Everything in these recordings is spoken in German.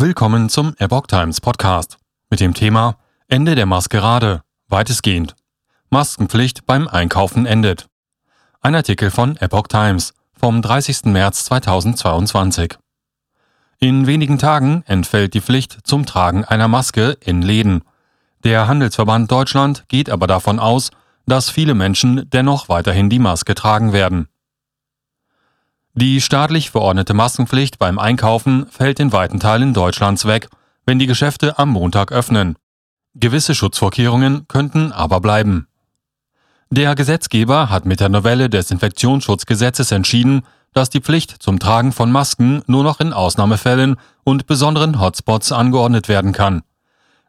Willkommen zum Epoch Times Podcast mit dem Thema Ende der Maskerade, weitestgehend. Maskenpflicht beim Einkaufen endet. Ein Artikel von Epoch Times vom 30. März 2022. In wenigen Tagen entfällt die Pflicht zum Tragen einer Maske in Läden. Der Handelsverband Deutschland geht aber davon aus, dass viele Menschen dennoch weiterhin die Maske tragen werden. Die staatlich verordnete Maskenpflicht beim Einkaufen fällt in weiten Teilen Deutschlands weg, wenn die Geschäfte am Montag öffnen. Gewisse Schutzvorkehrungen könnten aber bleiben. Der Gesetzgeber hat mit der Novelle des Infektionsschutzgesetzes entschieden, dass die Pflicht zum Tragen von Masken nur noch in Ausnahmefällen und besonderen Hotspots angeordnet werden kann,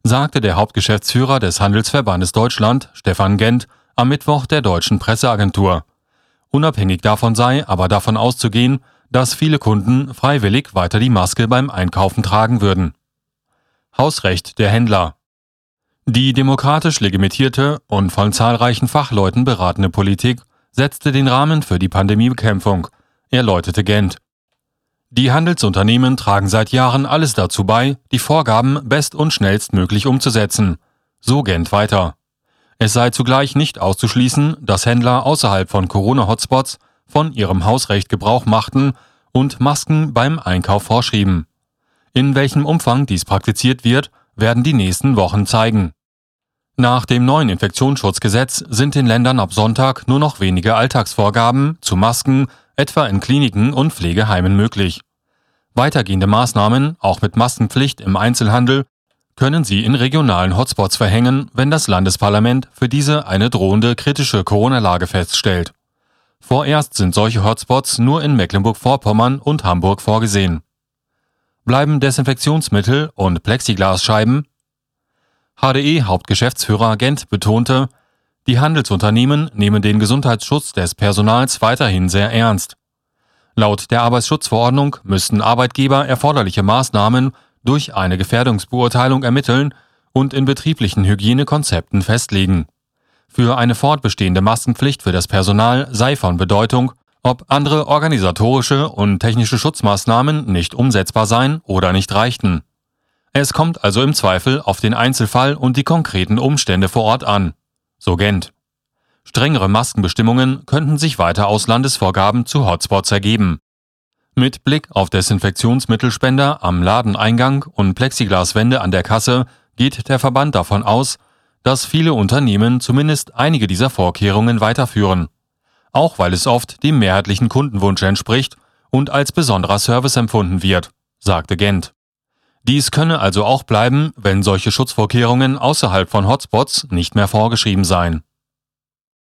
sagte der Hauptgeschäftsführer des Handelsverbandes Deutschland, Stefan Gent, am Mittwoch der deutschen Presseagentur. Unabhängig davon sei aber davon auszugehen, dass viele Kunden freiwillig weiter die Maske beim Einkaufen tragen würden. Hausrecht der Händler. Die demokratisch legitimierte und von zahlreichen Fachleuten beratene Politik setzte den Rahmen für die Pandemiebekämpfung, erläuterte Gent. Die Handelsunternehmen tragen seit Jahren alles dazu bei, die Vorgaben best- und schnellstmöglich umzusetzen. So Gent weiter. Es sei zugleich nicht auszuschließen, dass Händler außerhalb von Corona-Hotspots von ihrem Hausrecht Gebrauch machten und Masken beim Einkauf vorschrieben. In welchem Umfang dies praktiziert wird, werden die nächsten Wochen zeigen. Nach dem neuen Infektionsschutzgesetz sind den Ländern ab Sonntag nur noch wenige Alltagsvorgaben zu Masken, etwa in Kliniken und Pflegeheimen möglich. Weitergehende Maßnahmen, auch mit Maskenpflicht im Einzelhandel, können sie in regionalen Hotspots verhängen, wenn das Landesparlament für diese eine drohende kritische Corona-Lage feststellt. Vorerst sind solche Hotspots nur in Mecklenburg-Vorpommern und Hamburg vorgesehen. Bleiben Desinfektionsmittel und Plexiglasscheiben? HDE-Hauptgeschäftsführer Gent betonte, die Handelsunternehmen nehmen den Gesundheitsschutz des Personals weiterhin sehr ernst. Laut der Arbeitsschutzverordnung müssten Arbeitgeber erforderliche Maßnahmen durch eine Gefährdungsbeurteilung ermitteln und in betrieblichen Hygienekonzepten festlegen. Für eine fortbestehende Maskenpflicht für das Personal sei von Bedeutung, ob andere organisatorische und technische Schutzmaßnahmen nicht umsetzbar seien oder nicht reichten. Es kommt also im Zweifel auf den Einzelfall und die konkreten Umstände vor Ort an. So Gent. Strengere Maskenbestimmungen könnten sich weiter aus Landesvorgaben zu Hotspots ergeben. Mit Blick auf Desinfektionsmittelspender am Ladeneingang und Plexiglaswände an der Kasse geht der Verband davon aus, dass viele Unternehmen zumindest einige dieser Vorkehrungen weiterführen, auch weil es oft dem mehrheitlichen Kundenwunsch entspricht und als besonderer Service empfunden wird, sagte Gent. Dies könne also auch bleiben, wenn solche Schutzvorkehrungen außerhalb von Hotspots nicht mehr vorgeschrieben seien.